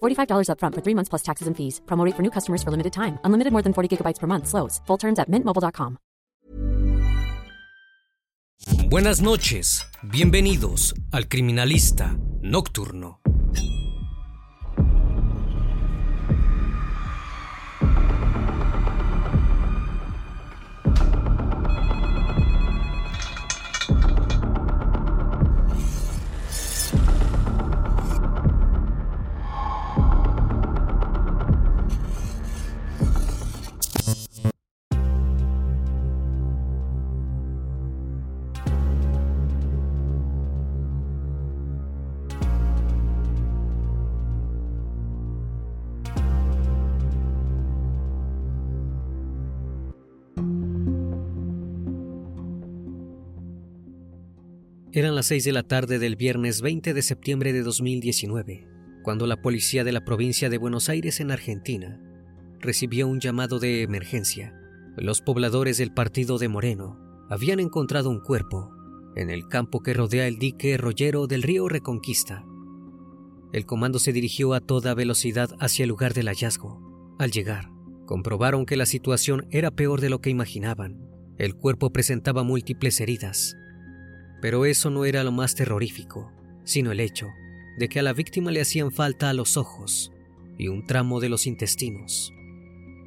$45 upfront for three months plus taxes and fees. Promo rate for new customers for limited time. Unlimited more than 40 gigabytes per month. Slows. Full terms at mintmobile.com. Buenas noches. Bienvenidos al Criminalista Nocturno. Eran las 6 de la tarde del viernes 20 de septiembre de 2019, cuando la policía de la provincia de Buenos Aires en Argentina recibió un llamado de emergencia. Los pobladores del partido de Moreno habían encontrado un cuerpo en el campo que rodea el dique rollero del río Reconquista. El comando se dirigió a toda velocidad hacia el lugar del hallazgo. Al llegar, comprobaron que la situación era peor de lo que imaginaban. El cuerpo presentaba múltiples heridas, pero eso no era lo más terrorífico, sino el hecho de que a la víctima le hacían falta los ojos y un tramo de los intestinos.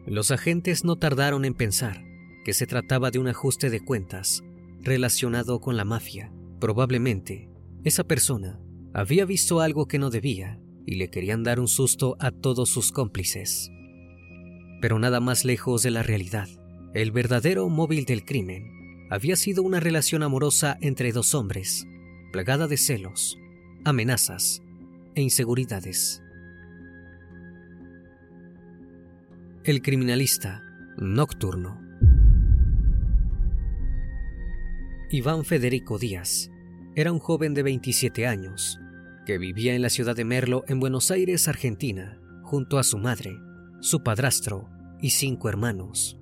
Los agentes no tardaron en pensar que se trataba de un ajuste de cuentas relacionado con la mafia. Probablemente, esa persona había visto algo que no debía y le querían dar un susto a todos sus cómplices. Pero nada más lejos de la realidad. El verdadero móvil del crimen había sido una relación amorosa entre dos hombres, plagada de celos, amenazas e inseguridades. El criminalista nocturno. Iván Federico Díaz era un joven de 27 años que vivía en la ciudad de Merlo, en Buenos Aires, Argentina, junto a su madre, su padrastro y cinco hermanos.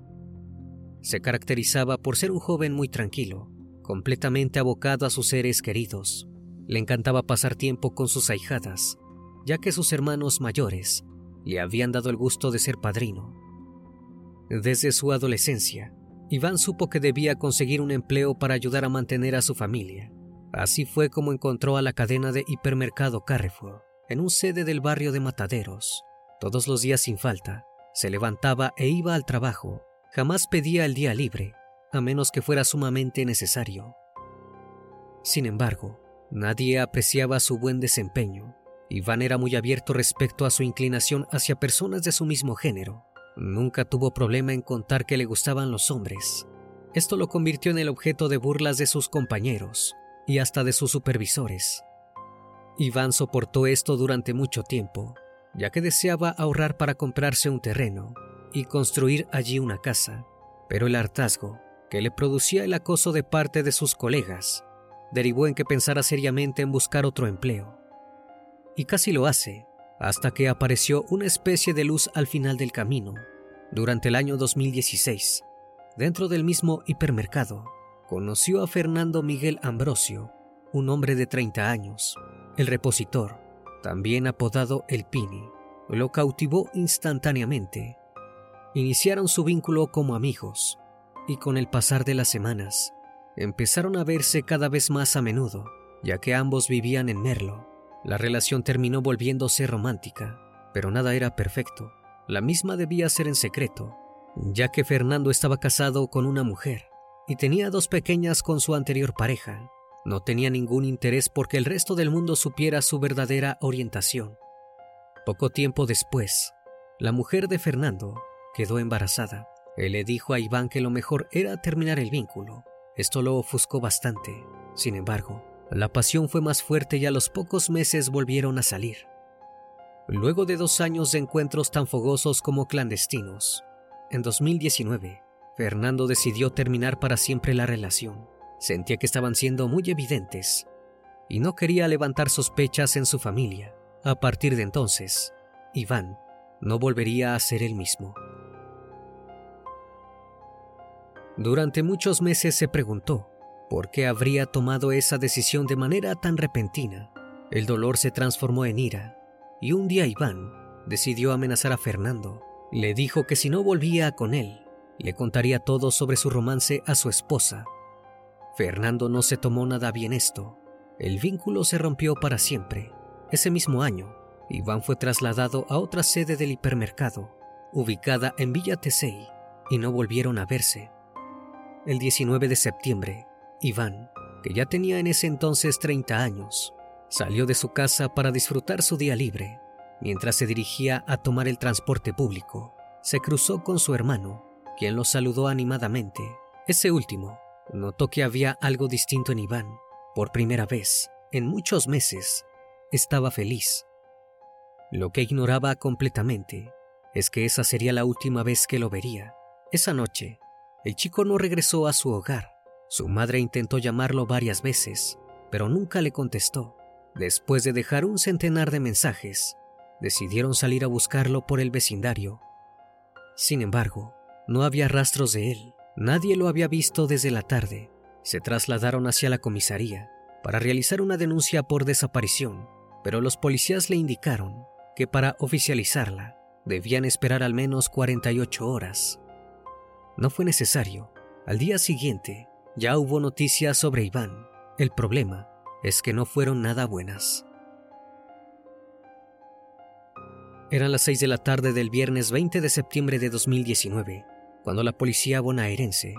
Se caracterizaba por ser un joven muy tranquilo, completamente abocado a sus seres queridos. Le encantaba pasar tiempo con sus ahijadas, ya que sus hermanos mayores le habían dado el gusto de ser padrino. Desde su adolescencia, Iván supo que debía conseguir un empleo para ayudar a mantener a su familia. Así fue como encontró a la cadena de hipermercado Carrefour, en un sede del barrio de Mataderos. Todos los días sin falta, se levantaba e iba al trabajo Jamás pedía el día libre, a menos que fuera sumamente necesario. Sin embargo, nadie apreciaba su buen desempeño. Iván era muy abierto respecto a su inclinación hacia personas de su mismo género. Nunca tuvo problema en contar que le gustaban los hombres. Esto lo convirtió en el objeto de burlas de sus compañeros y hasta de sus supervisores. Iván soportó esto durante mucho tiempo, ya que deseaba ahorrar para comprarse un terreno y construir allí una casa, pero el hartazgo que le producía el acoso de parte de sus colegas derivó en que pensara seriamente en buscar otro empleo. Y casi lo hace, hasta que apareció una especie de luz al final del camino. Durante el año 2016, dentro del mismo hipermercado, conoció a Fernando Miguel Ambrosio, un hombre de 30 años, el repositor, también apodado El Pini. Lo cautivó instantáneamente. Iniciaron su vínculo como amigos y con el pasar de las semanas empezaron a verse cada vez más a menudo, ya que ambos vivían en Merlo. La relación terminó volviéndose romántica, pero nada era perfecto. La misma debía ser en secreto, ya que Fernando estaba casado con una mujer y tenía dos pequeñas con su anterior pareja. No tenía ningún interés porque el resto del mundo supiera su verdadera orientación. Poco tiempo después, la mujer de Fernando quedó embarazada. Él le dijo a Iván que lo mejor era terminar el vínculo. Esto lo ofuscó bastante. Sin embargo, la pasión fue más fuerte y a los pocos meses volvieron a salir. Luego de dos años de encuentros tan fogosos como clandestinos, en 2019, Fernando decidió terminar para siempre la relación. Sentía que estaban siendo muy evidentes y no quería levantar sospechas en su familia. A partir de entonces, Iván no volvería a ser el mismo. Durante muchos meses se preguntó por qué habría tomado esa decisión de manera tan repentina. El dolor se transformó en ira y un día Iván decidió amenazar a Fernando. Le dijo que si no volvía con él, le contaría todo sobre su romance a su esposa. Fernando no se tomó nada bien esto. El vínculo se rompió para siempre. Ese mismo año, Iván fue trasladado a otra sede del hipermercado, ubicada en Villa Tesey, y no volvieron a verse. El 19 de septiembre, Iván, que ya tenía en ese entonces 30 años, salió de su casa para disfrutar su día libre. Mientras se dirigía a tomar el transporte público, se cruzó con su hermano, quien lo saludó animadamente. Ese último notó que había algo distinto en Iván. Por primera vez, en muchos meses, estaba feliz. Lo que ignoraba completamente es que esa sería la última vez que lo vería. Esa noche, el chico no regresó a su hogar. Su madre intentó llamarlo varias veces, pero nunca le contestó. Después de dejar un centenar de mensajes, decidieron salir a buscarlo por el vecindario. Sin embargo, no había rastros de él. Nadie lo había visto desde la tarde. Se trasladaron hacia la comisaría para realizar una denuncia por desaparición, pero los policías le indicaron que para oficializarla debían esperar al menos 48 horas. No fue necesario. Al día siguiente ya hubo noticias sobre Iván. El problema es que no fueron nada buenas. Eran las 6 de la tarde del viernes 20 de septiembre de 2019, cuando la policía bonaerense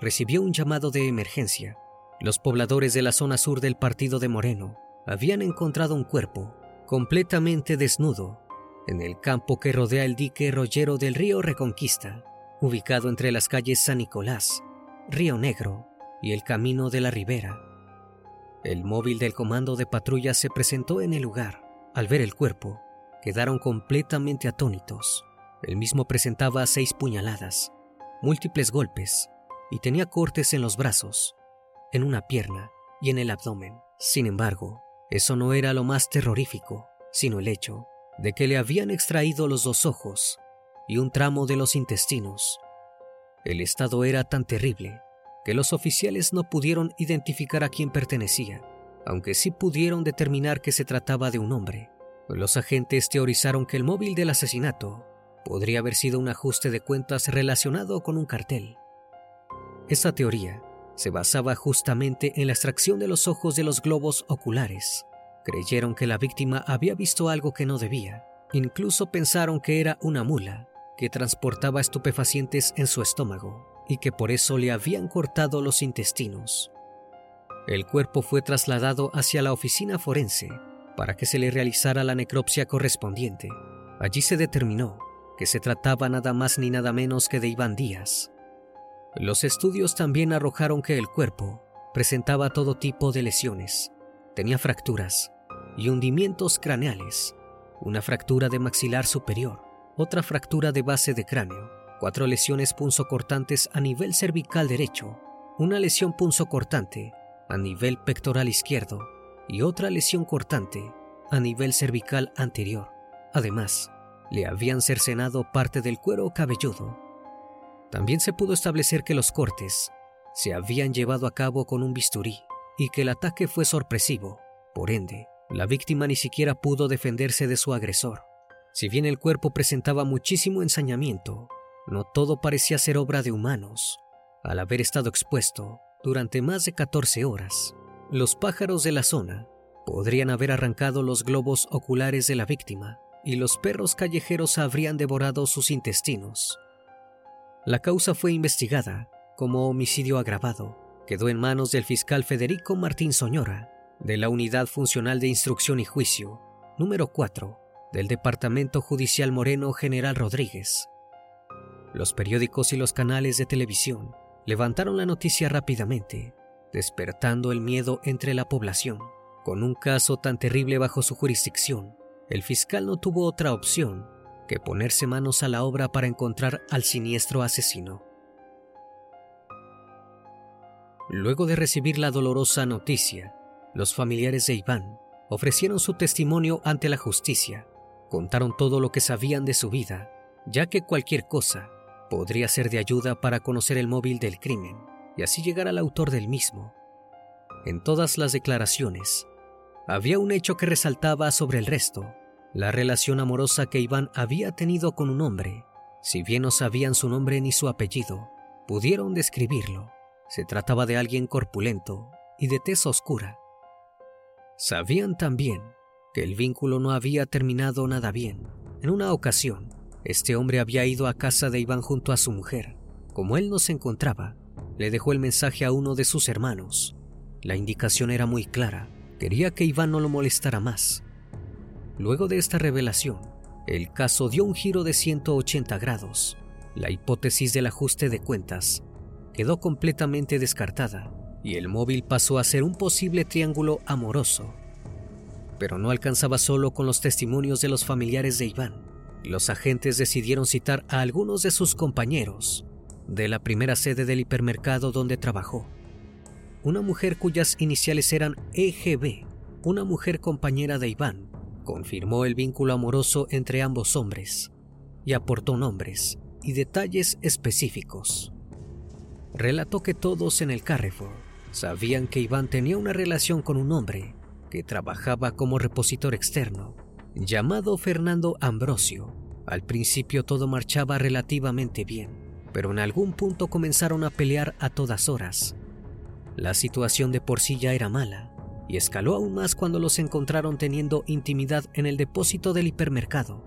recibió un llamado de emergencia. Los pobladores de la zona sur del partido de Moreno habían encontrado un cuerpo completamente desnudo en el campo que rodea el dique rollero del río Reconquista ubicado entre las calles San Nicolás, Río Negro y el Camino de la Ribera. El móvil del comando de patrulla se presentó en el lugar. Al ver el cuerpo, quedaron completamente atónitos. El mismo presentaba seis puñaladas, múltiples golpes y tenía cortes en los brazos, en una pierna y en el abdomen. Sin embargo, eso no era lo más terrorífico, sino el hecho de que le habían extraído los dos ojos y un tramo de los intestinos. El estado era tan terrible que los oficiales no pudieron identificar a quién pertenecía, aunque sí pudieron determinar que se trataba de un hombre. Los agentes teorizaron que el móvil del asesinato podría haber sido un ajuste de cuentas relacionado con un cartel. Esta teoría se basaba justamente en la extracción de los ojos de los globos oculares. Creyeron que la víctima había visto algo que no debía. Incluso pensaron que era una mula que transportaba estupefacientes en su estómago y que por eso le habían cortado los intestinos. El cuerpo fue trasladado hacia la oficina forense para que se le realizara la necropsia correspondiente. Allí se determinó que se trataba nada más ni nada menos que de Iván Díaz. Los estudios también arrojaron que el cuerpo presentaba todo tipo de lesiones. Tenía fracturas y hundimientos craneales, una fractura de maxilar superior, otra fractura de base de cráneo, cuatro lesiones punzocortantes a nivel cervical derecho, una lesión punzocortante a nivel pectoral izquierdo y otra lesión cortante a nivel cervical anterior. Además, le habían cercenado parte del cuero cabelludo. También se pudo establecer que los cortes se habían llevado a cabo con un bisturí y que el ataque fue sorpresivo. Por ende, la víctima ni siquiera pudo defenderse de su agresor. Si bien el cuerpo presentaba muchísimo ensañamiento, no todo parecía ser obra de humanos. Al haber estado expuesto durante más de 14 horas, los pájaros de la zona podrían haber arrancado los globos oculares de la víctima y los perros callejeros habrían devorado sus intestinos. La causa fue investigada como homicidio agravado. Quedó en manos del fiscal Federico Martín Soñora, de la Unidad Funcional de Instrucción y Juicio, número 4, del Departamento Judicial Moreno General Rodríguez. Los periódicos y los canales de televisión levantaron la noticia rápidamente, despertando el miedo entre la población. Con un caso tan terrible bajo su jurisdicción, el fiscal no tuvo otra opción que ponerse manos a la obra para encontrar al siniestro asesino. Luego de recibir la dolorosa noticia, los familiares de Iván ofrecieron su testimonio ante la justicia, contaron todo lo que sabían de su vida, ya que cualquier cosa podría ser de ayuda para conocer el móvil del crimen y así llegar al autor del mismo. En todas las declaraciones, había un hecho que resaltaba sobre el resto, la relación amorosa que Iván había tenido con un hombre. Si bien no sabían su nombre ni su apellido, pudieron describirlo. Se trataba de alguien corpulento y de tez oscura. Sabían también que el vínculo no había terminado nada bien. En una ocasión, este hombre había ido a casa de Iván junto a su mujer. Como él no se encontraba, le dejó el mensaje a uno de sus hermanos. La indicación era muy clara. Quería que Iván no lo molestara más. Luego de esta revelación, el caso dio un giro de 180 grados. La hipótesis del ajuste de cuentas quedó completamente descartada y el móvil pasó a ser un posible triángulo amoroso. Pero no alcanzaba solo con los testimonios de los familiares de Iván los agentes decidieron citar a algunos de sus compañeros de la primera sede del hipermercado donde trabajó. Una mujer cuyas iniciales eran EGB, una mujer compañera de Iván, confirmó el vínculo amoroso entre ambos hombres y aportó nombres y detalles específicos. Relató que todos en el Carrefour sabían que Iván tenía una relación con un hombre trabajaba como repositor externo llamado Fernando Ambrosio. Al principio todo marchaba relativamente bien, pero en algún punto comenzaron a pelear a todas horas. La situación de por sí ya era mala, y escaló aún más cuando los encontraron teniendo intimidad en el depósito del hipermercado.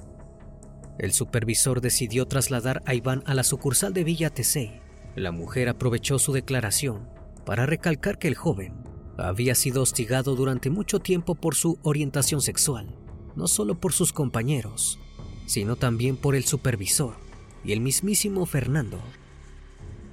El supervisor decidió trasladar a Iván a la sucursal de Villa Tesey. La mujer aprovechó su declaración para recalcar que el joven había sido hostigado durante mucho tiempo por su orientación sexual no solo por sus compañeros, sino también por el supervisor y el mismísimo Fernando.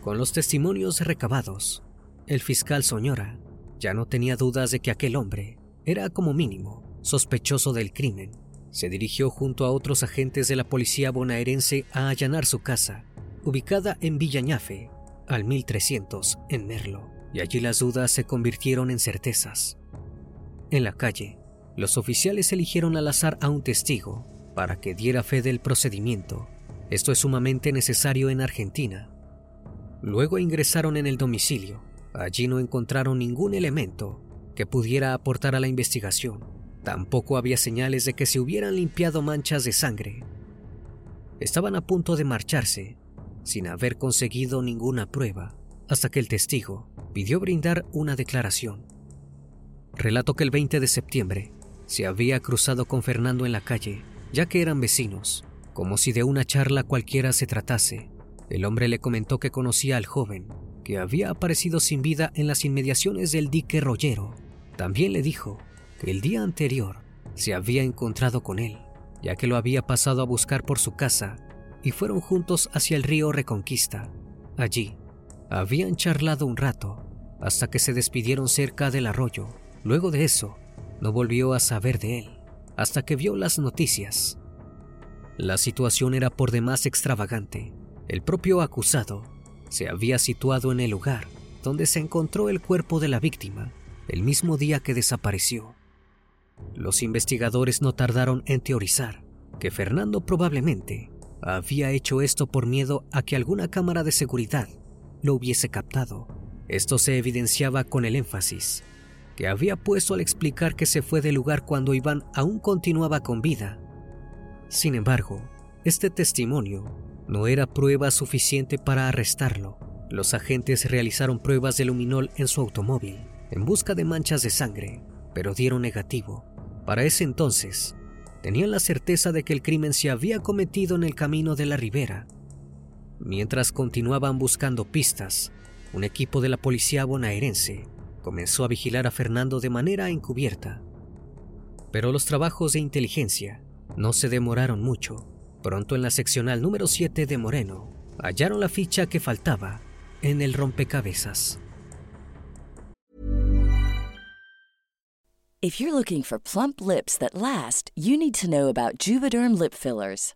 Con los testimonios recabados, el fiscal Soñora ya no tenía dudas de que aquel hombre era como mínimo sospechoso del crimen. Se dirigió junto a otros agentes de la policía bonaerense a allanar su casa, ubicada en Villañafe, al 1300, en Merlo, y allí las dudas se convirtieron en certezas. En la calle, los oficiales eligieron al azar a un testigo para que diera fe del procedimiento. Esto es sumamente necesario en Argentina. Luego ingresaron en el domicilio. Allí no encontraron ningún elemento que pudiera aportar a la investigación. Tampoco había señales de que se hubieran limpiado manchas de sangre. Estaban a punto de marcharse, sin haber conseguido ninguna prueba, hasta que el testigo pidió brindar una declaración. Relató que el 20 de septiembre se había cruzado con Fernando en la calle, ya que eran vecinos, como si de una charla cualquiera se tratase. El hombre le comentó que conocía al joven, que había aparecido sin vida en las inmediaciones del dique Rollero. También le dijo que el día anterior se había encontrado con él, ya que lo había pasado a buscar por su casa y fueron juntos hacia el río Reconquista. Allí habían charlado un rato hasta que se despidieron cerca del arroyo. Luego de eso, no volvió a saber de él hasta que vio las noticias. La situación era por demás extravagante. El propio acusado se había situado en el lugar donde se encontró el cuerpo de la víctima el mismo día que desapareció. Los investigadores no tardaron en teorizar que Fernando probablemente había hecho esto por miedo a que alguna cámara de seguridad lo hubiese captado. Esto se evidenciaba con el énfasis que había puesto al explicar que se fue del lugar cuando Iván aún continuaba con vida. Sin embargo, este testimonio no era prueba suficiente para arrestarlo. Los agentes realizaron pruebas de luminol en su automóvil en busca de manchas de sangre, pero dieron negativo. Para ese entonces, tenían la certeza de que el crimen se había cometido en el camino de la ribera. Mientras continuaban buscando pistas, un equipo de la policía bonaerense comenzó a vigilar a Fernando de manera encubierta. Pero los trabajos de inteligencia no se demoraron mucho. Pronto en la seccional número 7 de Moreno hallaron la ficha que faltaba en el rompecabezas. If you're looking for plump lips that last, you need to know about Juvederm lip fillers.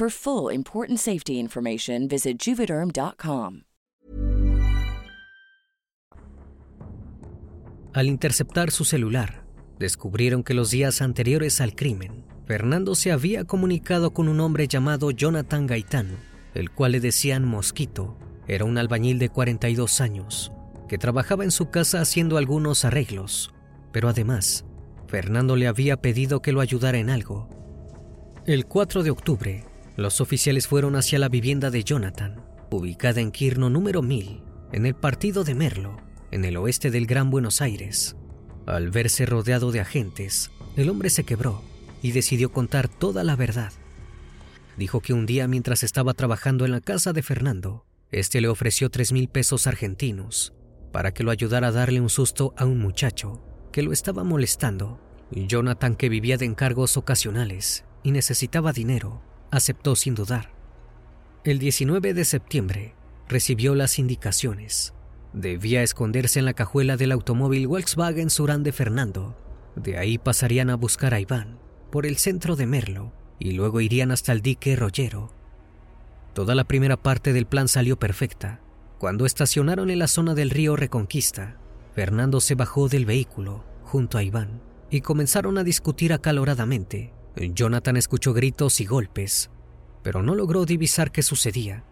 For full important safety information, visit juvederm.com. Al interceptar su celular, descubrieron que los días anteriores al crimen, Fernando se había comunicado con un hombre llamado Jonathan Gaitano, el cual le decían Mosquito. Era un albañil de 42 años, que trabajaba en su casa haciendo algunos arreglos, pero además, Fernando le había pedido que lo ayudara en algo. El 4 de octubre, los oficiales fueron hacia la vivienda de Jonathan, ubicada en Quirno número 1000, en el partido de Merlo, en el oeste del Gran Buenos Aires. Al verse rodeado de agentes, el hombre se quebró y decidió contar toda la verdad. Dijo que un día mientras estaba trabajando en la casa de Fernando, este le ofreció tres mil pesos argentinos para que lo ayudara a darle un susto a un muchacho que lo estaba molestando. Jonathan, que vivía de encargos ocasionales y necesitaba dinero, aceptó sin dudar. El 19 de septiembre recibió las indicaciones. Debía esconderse en la cajuela del automóvil Volkswagen Surán de Fernando. De ahí pasarían a buscar a Iván por el centro de Merlo y luego irían hasta el dique Rollero. Toda la primera parte del plan salió perfecta. Cuando estacionaron en la zona del río Reconquista, Fernando se bajó del vehículo junto a Iván y comenzaron a discutir acaloradamente Jonathan escuchó gritos y golpes, pero no logró divisar qué sucedía.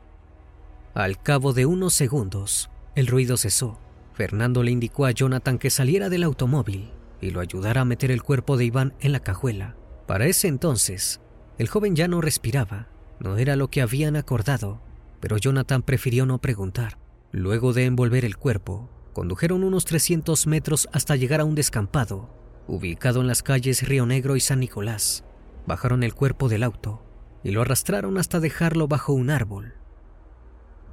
Al cabo de unos segundos, el ruido cesó. Fernando le indicó a Jonathan que saliera del automóvil y lo ayudara a meter el cuerpo de Iván en la cajuela. Para ese entonces, el joven ya no respiraba. No era lo que habían acordado, pero Jonathan prefirió no preguntar. Luego de envolver el cuerpo, condujeron unos 300 metros hasta llegar a un descampado, ubicado en las calles Río Negro y San Nicolás. Bajaron el cuerpo del auto y lo arrastraron hasta dejarlo bajo un árbol.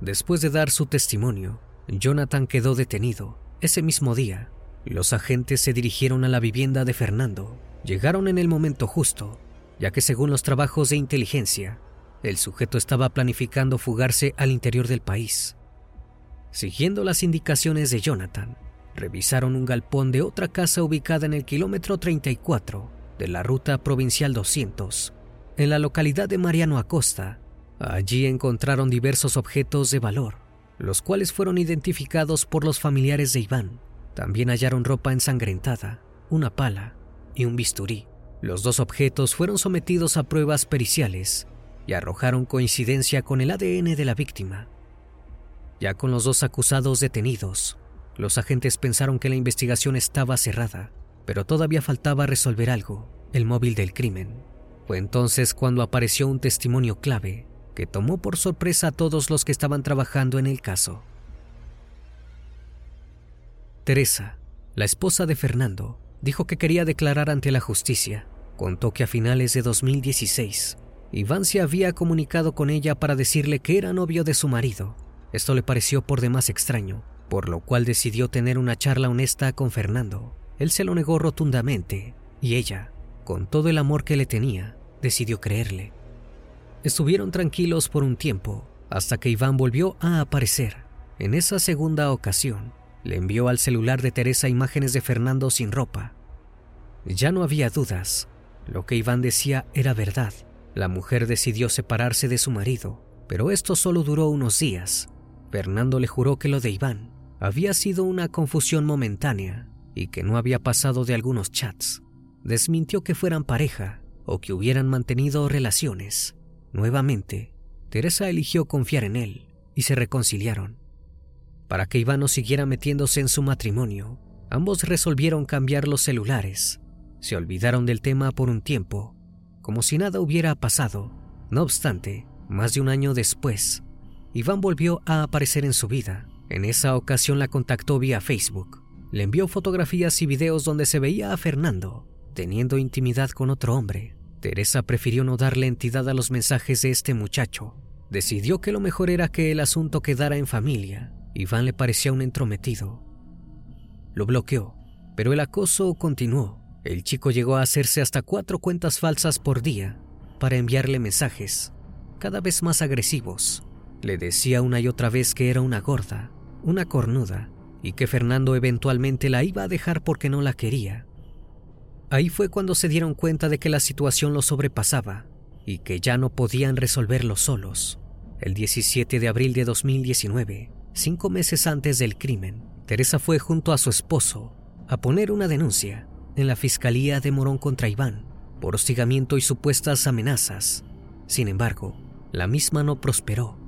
Después de dar su testimonio, Jonathan quedó detenido. Ese mismo día, los agentes se dirigieron a la vivienda de Fernando. Llegaron en el momento justo, ya que según los trabajos de inteligencia, el sujeto estaba planificando fugarse al interior del país. Siguiendo las indicaciones de Jonathan, revisaron un galpón de otra casa ubicada en el kilómetro 34 de la Ruta Provincial 200, en la localidad de Mariano Acosta. Allí encontraron diversos objetos de valor, los cuales fueron identificados por los familiares de Iván. También hallaron ropa ensangrentada, una pala y un bisturí. Los dos objetos fueron sometidos a pruebas periciales y arrojaron coincidencia con el ADN de la víctima. Ya con los dos acusados detenidos, los agentes pensaron que la investigación estaba cerrada pero todavía faltaba resolver algo, el móvil del crimen. Fue entonces cuando apareció un testimonio clave que tomó por sorpresa a todos los que estaban trabajando en el caso. Teresa, la esposa de Fernando, dijo que quería declarar ante la justicia. Contó que a finales de 2016, Iván se había comunicado con ella para decirle que era novio de su marido. Esto le pareció por demás extraño, por lo cual decidió tener una charla honesta con Fernando. Él se lo negó rotundamente y ella, con todo el amor que le tenía, decidió creerle. Estuvieron tranquilos por un tiempo hasta que Iván volvió a aparecer. En esa segunda ocasión, le envió al celular de Teresa imágenes de Fernando sin ropa. Ya no había dudas. Lo que Iván decía era verdad. La mujer decidió separarse de su marido, pero esto solo duró unos días. Fernando le juró que lo de Iván había sido una confusión momentánea y que no había pasado de algunos chats. Desmintió que fueran pareja o que hubieran mantenido relaciones. Nuevamente, Teresa eligió confiar en él y se reconciliaron. Para que Iván no siguiera metiéndose en su matrimonio, ambos resolvieron cambiar los celulares. Se olvidaron del tema por un tiempo, como si nada hubiera pasado. No obstante, más de un año después, Iván volvió a aparecer en su vida. En esa ocasión la contactó vía Facebook. Le envió fotografías y videos donde se veía a Fernando teniendo intimidad con otro hombre. Teresa prefirió no darle entidad a los mensajes de este muchacho. Decidió que lo mejor era que el asunto quedara en familia. Iván le parecía un entrometido. Lo bloqueó, pero el acoso continuó. El chico llegó a hacerse hasta cuatro cuentas falsas por día para enviarle mensajes, cada vez más agresivos. Le decía una y otra vez que era una gorda, una cornuda, y que Fernando eventualmente la iba a dejar porque no la quería. Ahí fue cuando se dieron cuenta de que la situación los sobrepasaba y que ya no podían resolverlo solos. El 17 de abril de 2019, cinco meses antes del crimen, Teresa fue junto a su esposo a poner una denuncia en la Fiscalía de Morón contra Iván por hostigamiento y supuestas amenazas. Sin embargo, la misma no prosperó.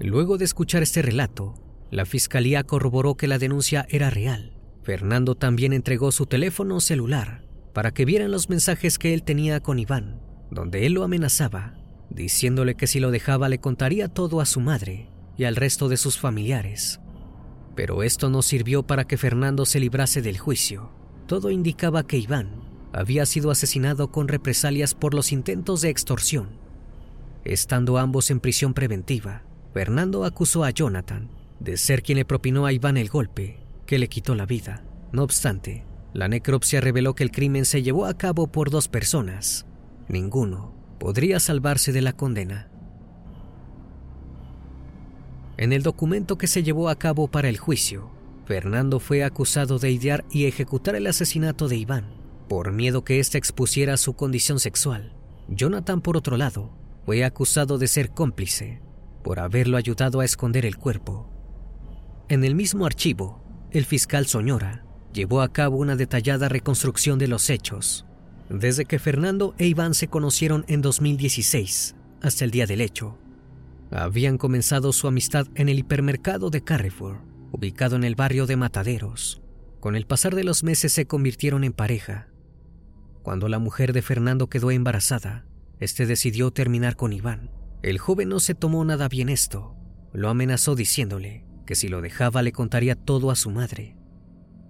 Luego de escuchar este relato, la Fiscalía corroboró que la denuncia era real. Fernando también entregó su teléfono celular para que vieran los mensajes que él tenía con Iván, donde él lo amenazaba, diciéndole que si lo dejaba le contaría todo a su madre y al resto de sus familiares. Pero esto no sirvió para que Fernando se librase del juicio. Todo indicaba que Iván había sido asesinado con represalias por los intentos de extorsión. Estando ambos en prisión preventiva, Fernando acusó a Jonathan de ser quien le propinó a Iván el golpe que le quitó la vida. No obstante, la necropsia reveló que el crimen se llevó a cabo por dos personas. Ninguno podría salvarse de la condena. En el documento que se llevó a cabo para el juicio, Fernando fue acusado de idear y ejecutar el asesinato de Iván, por miedo que éste expusiera su condición sexual. Jonathan, por otro lado, fue acusado de ser cómplice, por haberlo ayudado a esconder el cuerpo. En el mismo archivo, el fiscal Soñora llevó a cabo una detallada reconstrucción de los hechos, desde que Fernando e Iván se conocieron en 2016 hasta el día del hecho. Habían comenzado su amistad en el hipermercado de Carrefour, ubicado en el barrio de Mataderos. Con el pasar de los meses se convirtieron en pareja. Cuando la mujer de Fernando quedó embarazada, este decidió terminar con Iván. El joven no se tomó nada bien esto. Lo amenazó diciéndole que si lo dejaba le contaría todo a su madre.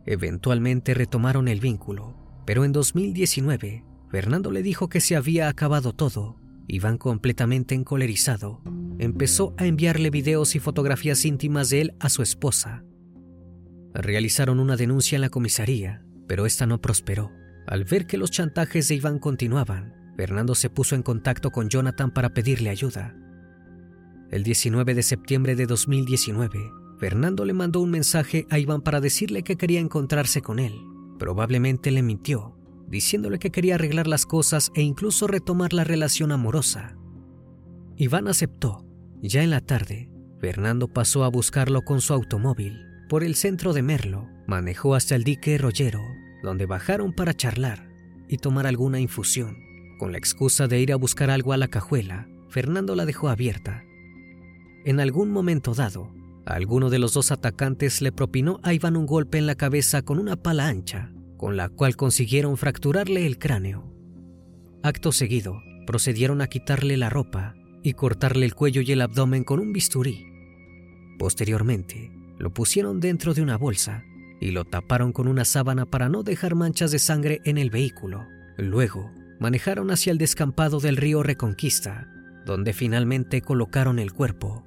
Eventualmente retomaron el vínculo, pero en 2019, Fernando le dijo que se había acabado todo. Iván, completamente encolerizado, empezó a enviarle videos y fotografías íntimas de él a su esposa. Realizaron una denuncia en la comisaría, pero esta no prosperó. Al ver que los chantajes de Iván continuaban, Fernando se puso en contacto con Jonathan para pedirle ayuda. El 19 de septiembre de 2019, Fernando le mandó un mensaje a Iván para decirle que quería encontrarse con él. Probablemente le mintió, diciéndole que quería arreglar las cosas e incluso retomar la relación amorosa. Iván aceptó. Ya en la tarde, Fernando pasó a buscarlo con su automóvil por el centro de Merlo. Manejó hasta el dique Rollero, donde bajaron para charlar y tomar alguna infusión. Con la excusa de ir a buscar algo a la cajuela, Fernando la dejó abierta. En algún momento dado, Alguno de los dos atacantes le propinó a Iván un golpe en la cabeza con una pala ancha, con la cual consiguieron fracturarle el cráneo. Acto seguido, procedieron a quitarle la ropa y cortarle el cuello y el abdomen con un bisturí. Posteriormente, lo pusieron dentro de una bolsa y lo taparon con una sábana para no dejar manchas de sangre en el vehículo. Luego, manejaron hacia el descampado del río Reconquista, donde finalmente colocaron el cuerpo.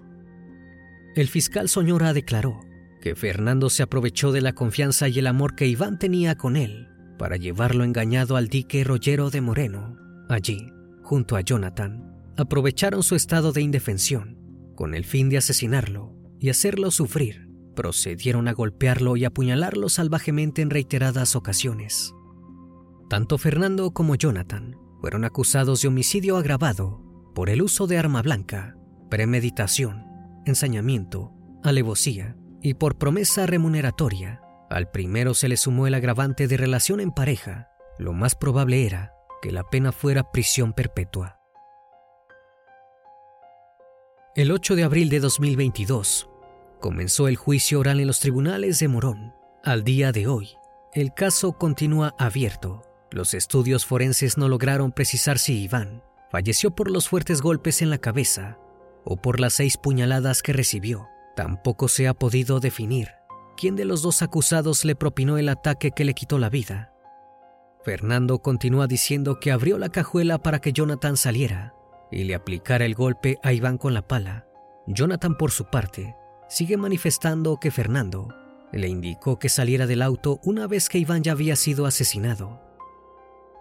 El fiscal Soñora declaró que Fernando se aprovechó de la confianza y el amor que Iván tenía con él para llevarlo engañado al dique Rollero de Moreno. Allí, junto a Jonathan, aprovecharon su estado de indefensión con el fin de asesinarlo y hacerlo sufrir. Procedieron a golpearlo y apuñalarlo salvajemente en reiteradas ocasiones. Tanto Fernando como Jonathan fueron acusados de homicidio agravado por el uso de arma blanca, premeditación, ensañamiento, alevosía y por promesa remuneratoria. Al primero se le sumó el agravante de relación en pareja. Lo más probable era que la pena fuera prisión perpetua. El 8 de abril de 2022 comenzó el juicio oral en los tribunales de Morón. Al día de hoy, el caso continúa abierto los estudios forenses no lograron precisar si Iván falleció por los fuertes golpes en la cabeza o por las seis puñaladas que recibió. Tampoco se ha podido definir quién de los dos acusados le propinó el ataque que le quitó la vida. Fernando continúa diciendo que abrió la cajuela para que Jonathan saliera y le aplicara el golpe a Iván con la pala. Jonathan, por su parte, sigue manifestando que Fernando le indicó que saliera del auto una vez que Iván ya había sido asesinado.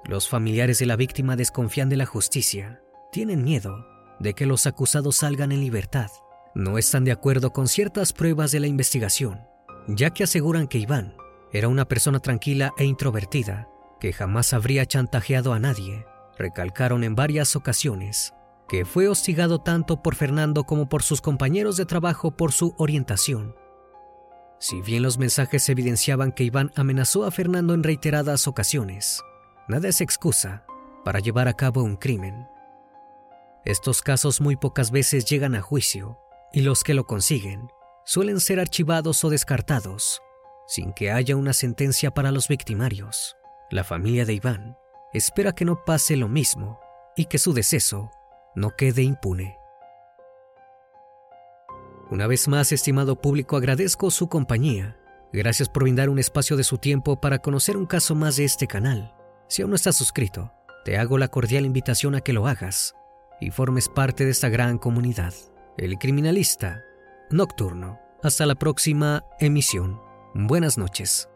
Los familiares de la víctima desconfían de la justicia, tienen miedo de que los acusados salgan en libertad. No están de acuerdo con ciertas pruebas de la investigación, ya que aseguran que Iván era una persona tranquila e introvertida, que jamás habría chantajeado a nadie. Recalcaron en varias ocasiones que fue hostigado tanto por Fernando como por sus compañeros de trabajo por su orientación. Si bien los mensajes evidenciaban que Iván amenazó a Fernando en reiteradas ocasiones, Nada es excusa para llevar a cabo un crimen. Estos casos muy pocas veces llegan a juicio y los que lo consiguen suelen ser archivados o descartados sin que haya una sentencia para los victimarios. La familia de Iván espera que no pase lo mismo y que su deceso no quede impune. Una vez más, estimado público, agradezco su compañía. Gracias por brindar un espacio de su tiempo para conocer un caso más de este canal. Si aún no estás suscrito, te hago la cordial invitación a que lo hagas y formes parte de esta gran comunidad. El Criminalista Nocturno. Hasta la próxima emisión. Buenas noches.